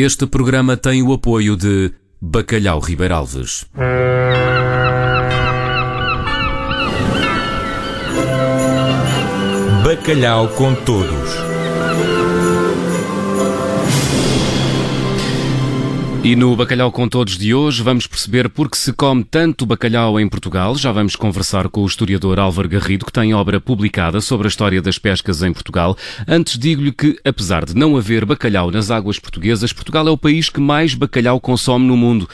Este programa tem o apoio de Bacalhau Ribeiralves. Bacalhau com todos. E no Bacalhau com Todos de hoje vamos perceber por que se come tanto bacalhau em Portugal. Já vamos conversar com o historiador Álvaro Garrido, que tem obra publicada sobre a história das pescas em Portugal. Antes digo-lhe que, apesar de não haver bacalhau nas águas portuguesas, Portugal é o país que mais bacalhau consome no mundo.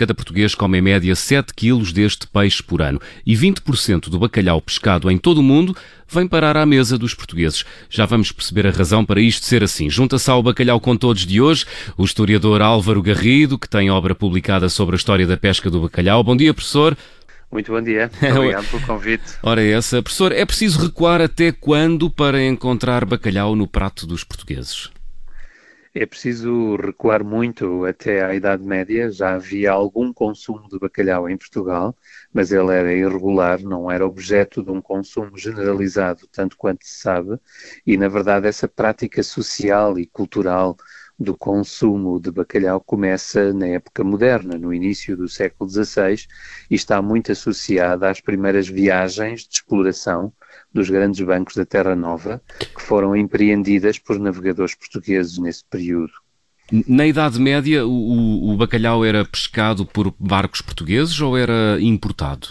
Cada português come em média 7 quilos deste peixe por ano e 20% do bacalhau pescado em todo o mundo vem parar à mesa dos portugueses. Já vamos perceber a razão para isto ser assim. Junta-se ao Bacalhau com Todos de hoje o historiador Álvaro Garrido, que tem obra publicada sobre a história da pesca do bacalhau. Bom dia, professor. Muito bom dia. Obrigado pelo convite. Ora, essa. Professor, é preciso recuar até quando para encontrar bacalhau no prato dos portugueses? É preciso recuar muito até à Idade Média. Já havia algum consumo de bacalhau em Portugal, mas ele era irregular, não era objeto de um consumo generalizado, tanto quanto se sabe. E, na verdade, essa prática social e cultural do consumo de bacalhau começa na época moderna, no início do século XVI, e está muito associada às primeiras viagens de exploração dos grandes bancos da Terra Nova, que foram empreendidas por navegadores portugueses nesse período. Na Idade Média, o, o bacalhau era pescado por barcos portugueses ou era importado?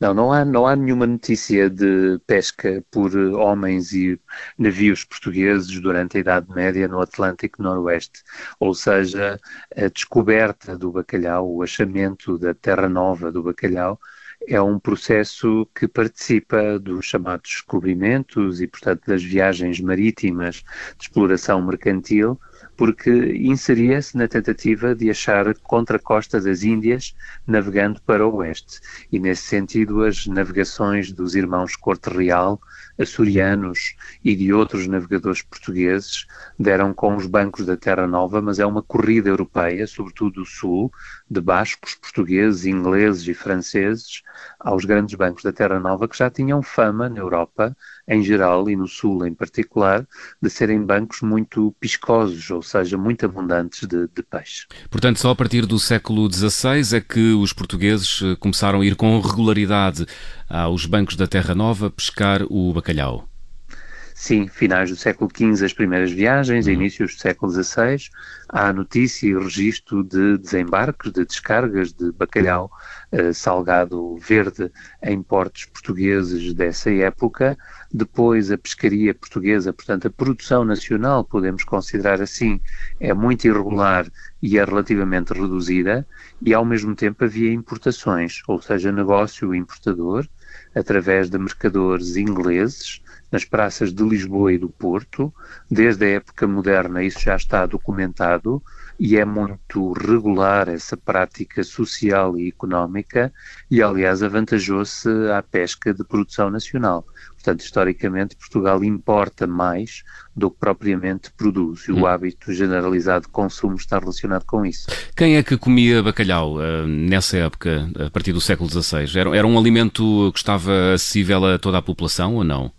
Não, não há, não há nenhuma notícia de pesca por homens e navios portugueses durante a Idade Média no Atlântico Noroeste. Ou seja, a descoberta do bacalhau, o achamento da terra nova do bacalhau, é um processo que participa dos chamados descobrimentos e, portanto, das viagens marítimas de exploração mercantil, porque inseria-se na tentativa de achar contra a costa das Índias, navegando para o oeste. E, nesse sentido, as navegações dos irmãos Corte Real, açorianos e de outros navegadores portugueses deram com os bancos da Terra Nova, mas é uma corrida europeia, sobretudo do sul, de bascos, portugueses, ingleses e franceses, aos grandes bancos da Terra Nova que já tinham fama na Europa em geral e no Sul em particular, de serem bancos muito piscosos, ou seja, muito abundantes de, de peixe. Portanto, só a partir do século XVI é que os portugueses eh, começaram a ir com regularidade aos bancos da Terra Nova pescar o bacalhau. Sim, finais do século XV as primeiras viagens, uhum. inícios do século XVI, há notícia e registro de desembarques, de descargas de bacalhau uh, salgado verde em portos portugueses dessa época. Depois a pescaria portuguesa, portanto a produção nacional, podemos considerar assim, é muito irregular e é relativamente reduzida e ao mesmo tempo havia importações, ou seja, negócio importador através de mercadores ingleses nas praças de Lisboa e do Porto. Desde a época moderna isso já está documentado e é muito regular essa prática social e económica e, aliás, avantajou-se à pesca de produção nacional. Portanto, historicamente, Portugal importa mais do que propriamente produz e o hum. hábito generalizado de consumo está relacionado com isso. Quem é que comia bacalhau uh, nessa época, a partir do século XVI? Era, era um alimento que estava acessível a toda a população ou não?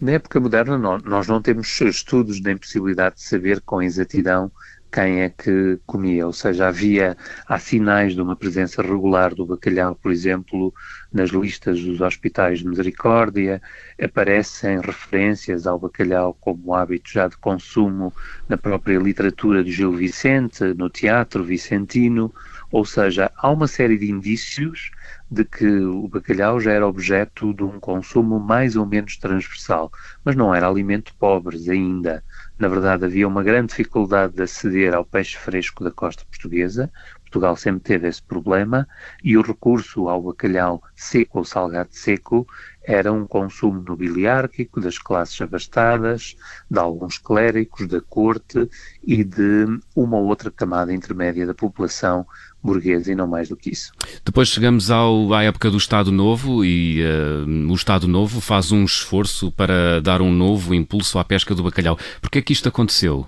Na época moderna, nós não temos estudos nem possibilidade de saber com exatidão quem é que comia, ou seja, havia, há sinais de uma presença regular do bacalhau, por exemplo, nas listas dos hospitais de misericórdia, aparecem referências ao bacalhau como hábito já de consumo na própria literatura de Gil Vicente, no teatro vicentino, ou seja, há uma série de indícios de que o bacalhau já era objeto de um consumo mais ou menos transversal, mas não era alimento pobres ainda. Na verdade, havia uma grande dificuldade de aceder ao peixe fresco da costa portuguesa. Portugal sempre teve esse problema e o recurso ao bacalhau seco ou salgado seco era um consumo nobiliárquico das classes abastadas, de alguns clérigos, da corte e de uma ou outra camada intermédia da população burguesa e não mais do que isso. Depois chegamos ao, à época do Estado Novo e uh, o Estado Novo faz um esforço para dar um novo impulso à pesca do bacalhau. Por que é que isto aconteceu?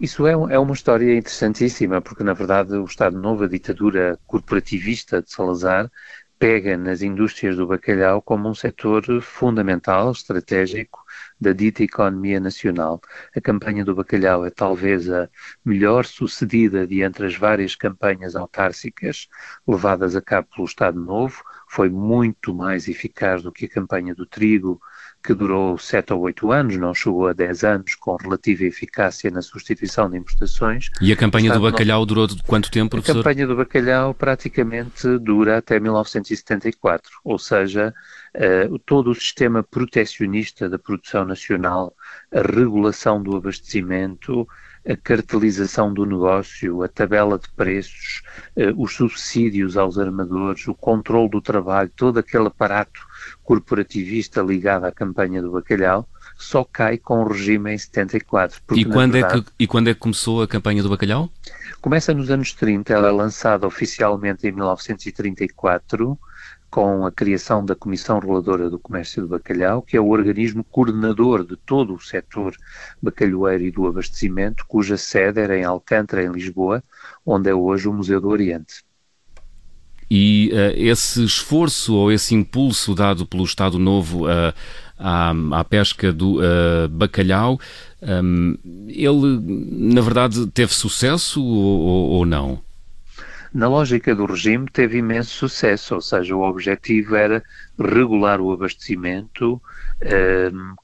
Isso é, é uma história interessantíssima, porque na verdade o Estado Novo, a ditadura corporativista de Salazar, pega nas indústrias do bacalhau como um setor fundamental, estratégico da dita economia nacional. A campanha do bacalhau é talvez a melhor sucedida de entre as várias campanhas autárcicas levadas a cabo pelo Estado Novo, foi muito mais eficaz do que a campanha do trigo, que durou 7 ou 8 anos, não chegou a 10 anos, com relativa eficácia na substituição de importações. E a campanha do bacalhau durou quanto tempo, professor? A campanha do bacalhau praticamente dura até 1974, ou seja, uh, todo o sistema protecionista da produção nacional, a regulação do abastecimento, a cartelização do negócio, a tabela de preços, uh, os subsídios aos armadores, o controle do trabalho, todo aquele aparato corporativista ligada à campanha do bacalhau, só cai com o regime em 74. E quando, verdade, é que, e quando é que começou a campanha do bacalhau? Começa nos anos 30, ela é lançada oficialmente em 1934, com a criação da Comissão Reguladora do Comércio do Bacalhau, que é o organismo coordenador de todo o setor bacalhoeiro e do abastecimento, cuja sede era em Alcântara, em Lisboa, onde é hoje o Museu do Oriente. E uh, esse esforço ou esse impulso dado pelo Estado Novo uh, à, à, pesca do uh, bacalhau, um, ele, na verdade, teve sucesso ou, ou não? Na lógica do regime, teve imenso sucesso, ou seja, o objetivo era regular o abastecimento,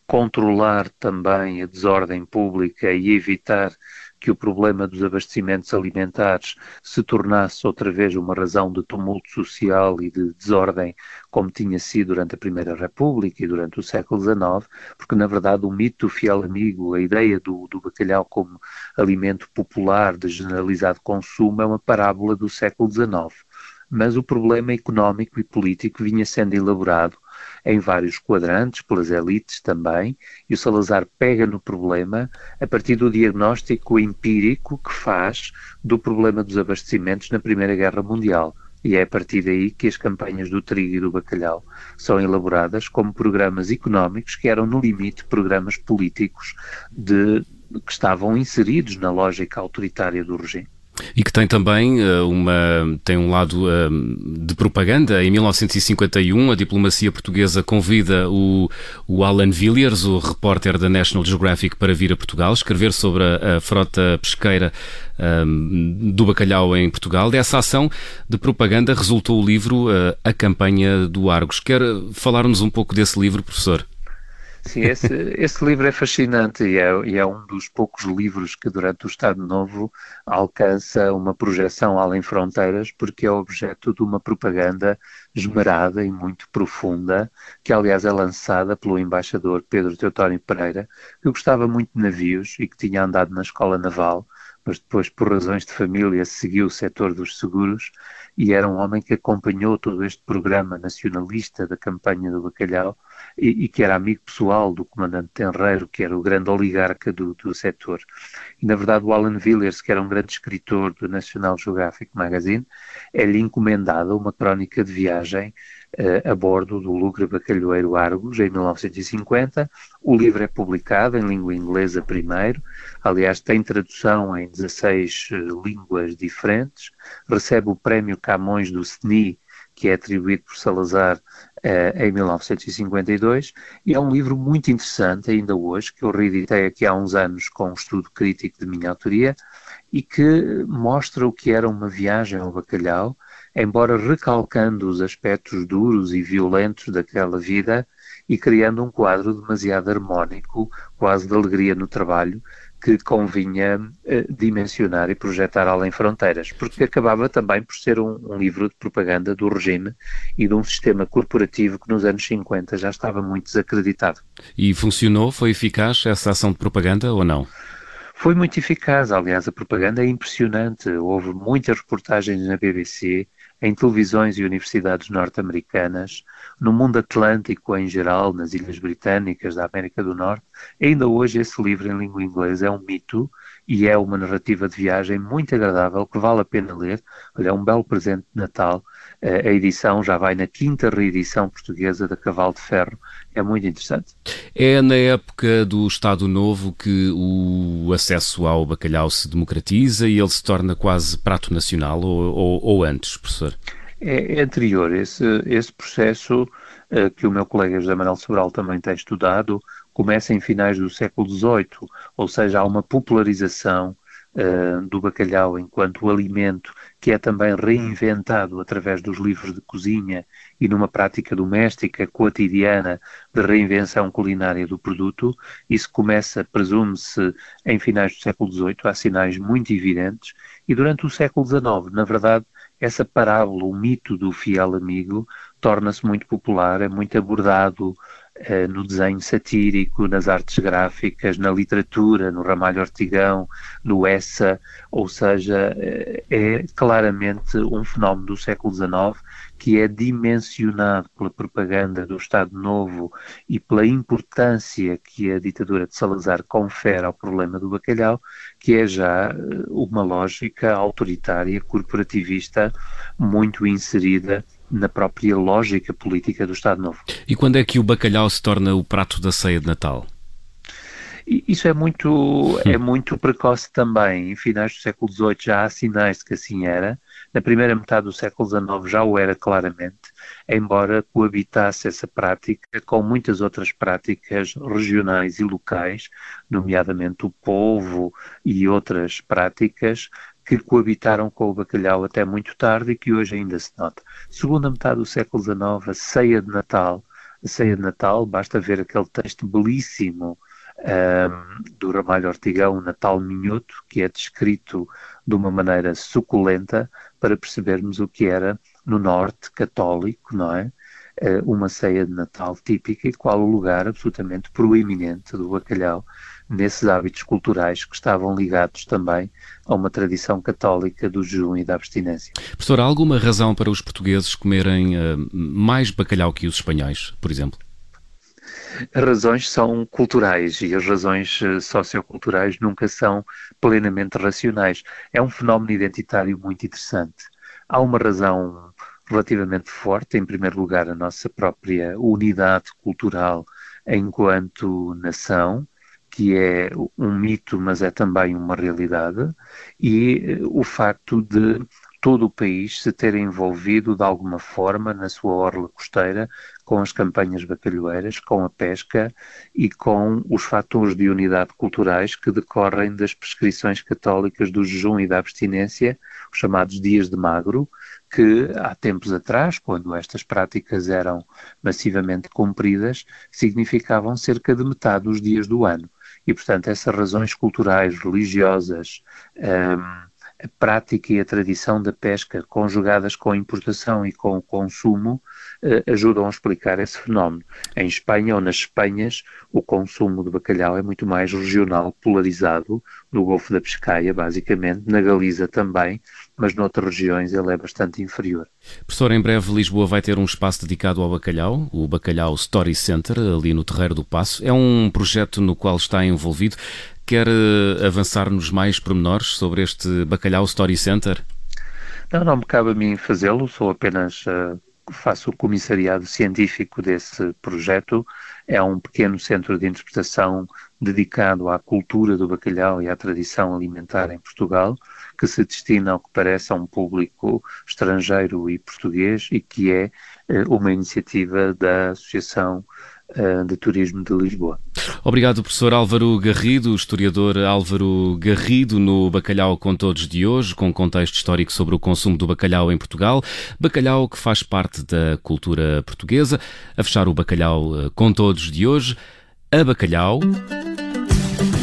controlar também a desordem pública e evitar que o problema dos abastecimentos alimentares se tornasse outra vez uma razão de tumulto social e de desordem, como tinha sido durante a Primeira República e durante o século XIX, porque na verdade o mito do fiel amigo, a ideia do, do bacalhau como alimento popular de generalizado consumo, é uma parábola do século XIX mas o problema económico e político vinha sendo elaborado em vários quadrantes, pelas elites também, e o Salazar pega no problema a partir do diagnóstico empírico que faz do problema dos abastecimentos na Primeira Guerra Mundial. E é a partir daí que as campanhas do trigo e do bacalhau são elaboradas como programas económicos que eram, no limite, programas políticos de, que estavam inseridos na lógica autoritária do regime. E que tem também uh, uma, tem um lado uh, de propaganda. Em 1951, a diplomacia portuguesa convida o, o Alan Villiers, o repórter da National Geographic, para vir a Portugal, escrever sobre a, a frota pesqueira um, do bacalhau em Portugal. Dessa ação de propaganda resultou o livro uh, A Campanha do Argos. Quer falar-nos um pouco desse livro, professor? Sim, esse, esse livro é fascinante e é, e é, um dos poucos livros que durante o Estado Novo alcança uma projeção além fronteiras, porque é objeto de uma propaganda esmerada e muito profunda, que aliás é lançada pelo embaixador Pedro Teotónio Pereira, que gostava muito de navios e que tinha andado na escola naval, mas depois, por razões de família, seguiu o setor dos seguros e era um homem que acompanhou todo este programa nacionalista da campanha do bacalhau e, e, que era amigo pessoal do comandante Tenreiro, que era o grande oligarca do, do setor. E, na verdade, o Alan Villiers, que era um grande escritor do National Geographic Magazine, é-lhe encomendada uma crónica de viagem a bordo do Lugre Bacalhoeiro Argos, em 1950. O livro é publicado em língua inglesa primeiro, aliás, tem tradução em 16 uh, eh, línguas diferentes, recebe o prémio Camões do SNI, que é atribuído por Salazar eh, em 1952, e é um livro muito interessante ainda hoje, que eu reeditei aqui há uns anos com um estudo crítico de minha autoria, e que mostra o que era uma viagem ao bacalhau, embora recalcando os aspectos duros e violentos daquela vida e criando um quadro demasiado harmónico, quase de alegria no trabalho, que convinha uh, dimensionar e projetar além fronteiras, porque acabava também por ser um, um, livro de propaganda do regime e de um sistema corporativo que nos anos 50 já estava muito desacreditado. E funcionou? Foi eficaz essa ação de propaganda ou não? Foi muito eficaz, aliás, a propaganda é impressionante. Houve muitas reportagens na BBC, em televisões e universidades norte-americanas, no mundo atlântico em geral, nas Ilhas Britânicas da América do Norte. Ainda hoje esse livro em língua inglesa é um mito e é uma narrativa de viagem muito agradável que vale a pena ler. Olha, é um belo presente de Natal. Eh, a edição já vai na quinta reedição portuguesa da Cavalo de Ferro. É muito interessante. É na época do Estado Novo que o acesso ao bacalhau se democratiza e ele se torna quase prato nacional ou, ou, ou antes, professor? é, é anterior. Esse, esse processo uh, que o meu colega José Manuel Sobral também tem estudado começa em finais do século XVIII, ou seja, há uma popularização uh, do bacalhau enquanto alimento que é também reinventado através dos livros de cozinha e numa prática doméstica cotidiana de reinvenção culinária do produto. Isso começa, presume-se, em finais do século XVIII, há sinais muito evidentes, e durante o século XIX, na verdade, essa parábola, o mito do fiel amigo, torna-se muito popular, é muito abordado no desenho satírico, nas artes gráficas, na literatura, no Ramalho Ortigão, no Essa, ou seja, eh, é claramente um fenómeno do século XIX que é dimensionado pela propaganda do Estado Novo e pela importância que a ditadura de Salazar confere ao problema do bacalhau, que é já eh, uma lógica autoritária, corporativista, muito inserida na própria lógica política do Estado Novo. E quando é que o bacalhau se torna o prato da ceia de Natal? Isso é muito, é muito precoce também. Em finais do século XVIII já há sinais de que assim era. Na primeira metade do século XIX já o era claramente, embora coabitasse essa prática com muitas outras práticas regionais e locais, nomeadamente o polvo e outras práticas que coabitaram com o bacalhau até muito tarde e que hoje ainda se nota. Segunda metade do século XIX, a ceia de Natal. A ceia de Natal, basta ver aquele texto belíssimo um, do Ramalho Ortigão, Natal Minhoto, que é descrito de uma maneira suculenta para percebermos o que era no Norte católico, não é? Uh, uma ceia de Natal típica e qual o lugar absolutamente proeminente do bacalhau nesses hábitos culturais que estavam ligados também a uma tradição católica do jejum e da abstinência. Professor, há alguma razão para os portugueses comerem uh, mais bacalhau que os espanhóis, por exemplo? As razões são culturais e as razões eh, socioculturais nunca são plenamente racionais. É um fenómeno identitário muito interessante. Há uma razão relativamente forte, em primeiro lugar, a nossa própria unidade cultural enquanto nação, que é um mito, mas é também uma realidade, e eh, o facto de todo o país se ter envolvido de alguma forma na sua orla costeira com as campanhas bacalhoeiras, com a pesca e com os fatores de unidade culturais que decorrem das prescrições católicas do jejum e da abstinência, os chamados dias de magro, que há tempos atrás, quando estas práticas eram massivamente cumpridas, significavam cerca de metade dos dias do ano. E, portanto, essas razões culturais, religiosas, um, a prática e a tradição da pesca, conjugadas com a importação e com o consumo, eh, ajudam a explicar esse fenómeno. Em Espanha ou nas Espanhas, o consumo de bacalhau é muito mais regional, polarizado, no Golfo da Pescaia, basicamente, na Galiza também, mas noutras regiões ele é bastante inferior. Professor, em breve Lisboa vai ter um espaço dedicado ao bacalhau, o Bacalhau Story Center, ali no Terreiro do Passo. É um projeto no qual está envolvido. Quer eh, avançar-nos mais pormenores sobre este Bacalhau Story Center? Não, não me cabe a mim fazê-lo, sou apenas uh, faço o comissariado científico desse projeto. É um pequeno centro de interpretação dedicado à cultura do bacalhau e à tradição alimentar em Portugal, que se destina ao que parece a um público estrangeiro e português e que é eh, uma iniciativa da Associação eh, de Turismo de Lisboa. Obrigado, professor Álvaro Garrido, historiador Álvaro Garrido, no Bacalhau com Todos de hoje, com contexto histórico sobre o consumo do bacalhau em Portugal. Bacalhau que faz parte da cultura portuguesa. A fechar o Bacalhau eh, com Todos de hoje, a Bacalhau,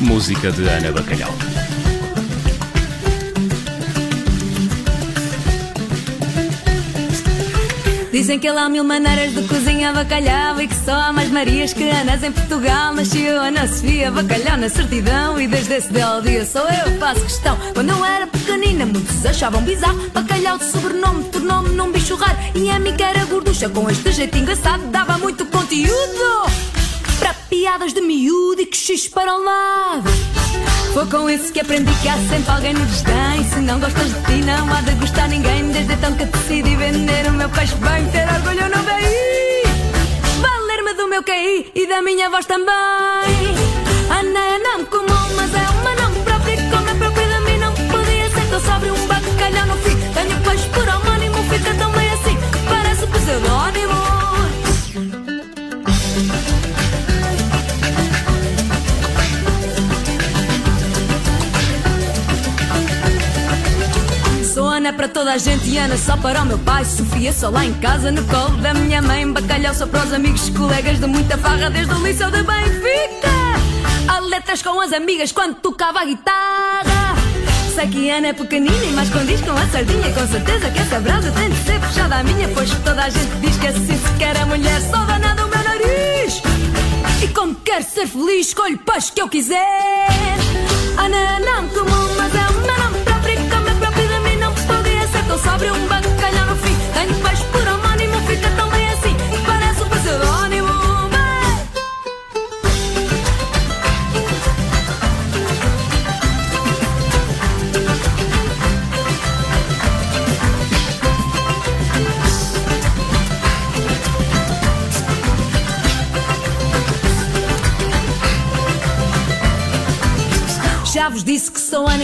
música de Ana Bacalhau. Dizem que lá há mil maneiras de cozinhar bacalhau E que só há mais Marias que Anas em Portugal. Nasceu Ana Sofia, bacalhau na certidão. E desde esse belo dia só eu faço questão. Quando eu era pequenina muitos achavam bizarro. Bacalhau de sobrenome tornou-me num bicho raro. E a mim que era gorducha com este jeito engraçado Dava muito conteúdo Para piadas de miúdo e que xixi para o lado. Foi com isso que aprendi que há sempre alguém no desdém. Se não gostas de ti, não há de gostar ninguém. Desde então que decidi vender meu queixo bem, ter orgulho no BI. Valer-me do meu QI e da minha voz também. Ana é nome comum, mas é uma nome própria. Como é própria de mim, não podia ser tão sobre um bacalhau no fim. Tenho peixe por homónimo, fica tão bem assim que parece pseudónimo. Para toda a gente Ana só para o meu pai. Sofia só lá em casa, no colo da minha mãe. Bacalhau só para os amigos, colegas de muita farra, desde o liceu de Benfica. Há letras com as amigas quando tocava a guitarra. Sei que Ana é pequenina e mais condiz com a sardinha. Com certeza que essa brasa tem de ser fechada à minha. Pois toda a gente diz que assim se quer a mulher, só danada o meu nariz. E como quero ser feliz, escolho peixe que eu quiser. Ana não comum, Um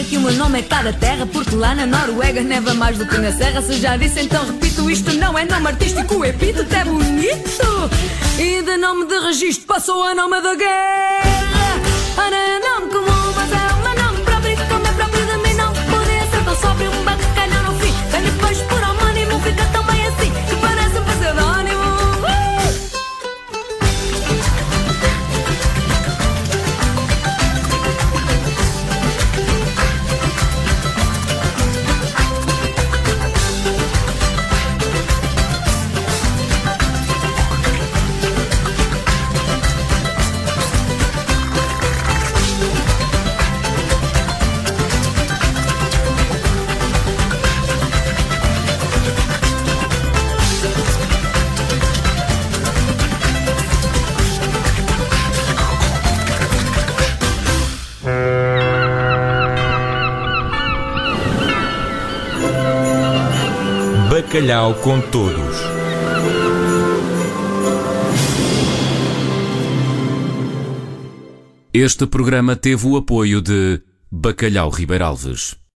que o meu nome é cá da terra, porque lá na Noruega neva mais do que na serra. Se já disse, então repito: isto não é nome artístico, o epíteto é bonito. E de nome de registro passou a nome da guerra. Bacalhau com todos. Este programa teve o apoio de Bacalhau Ribeiralves.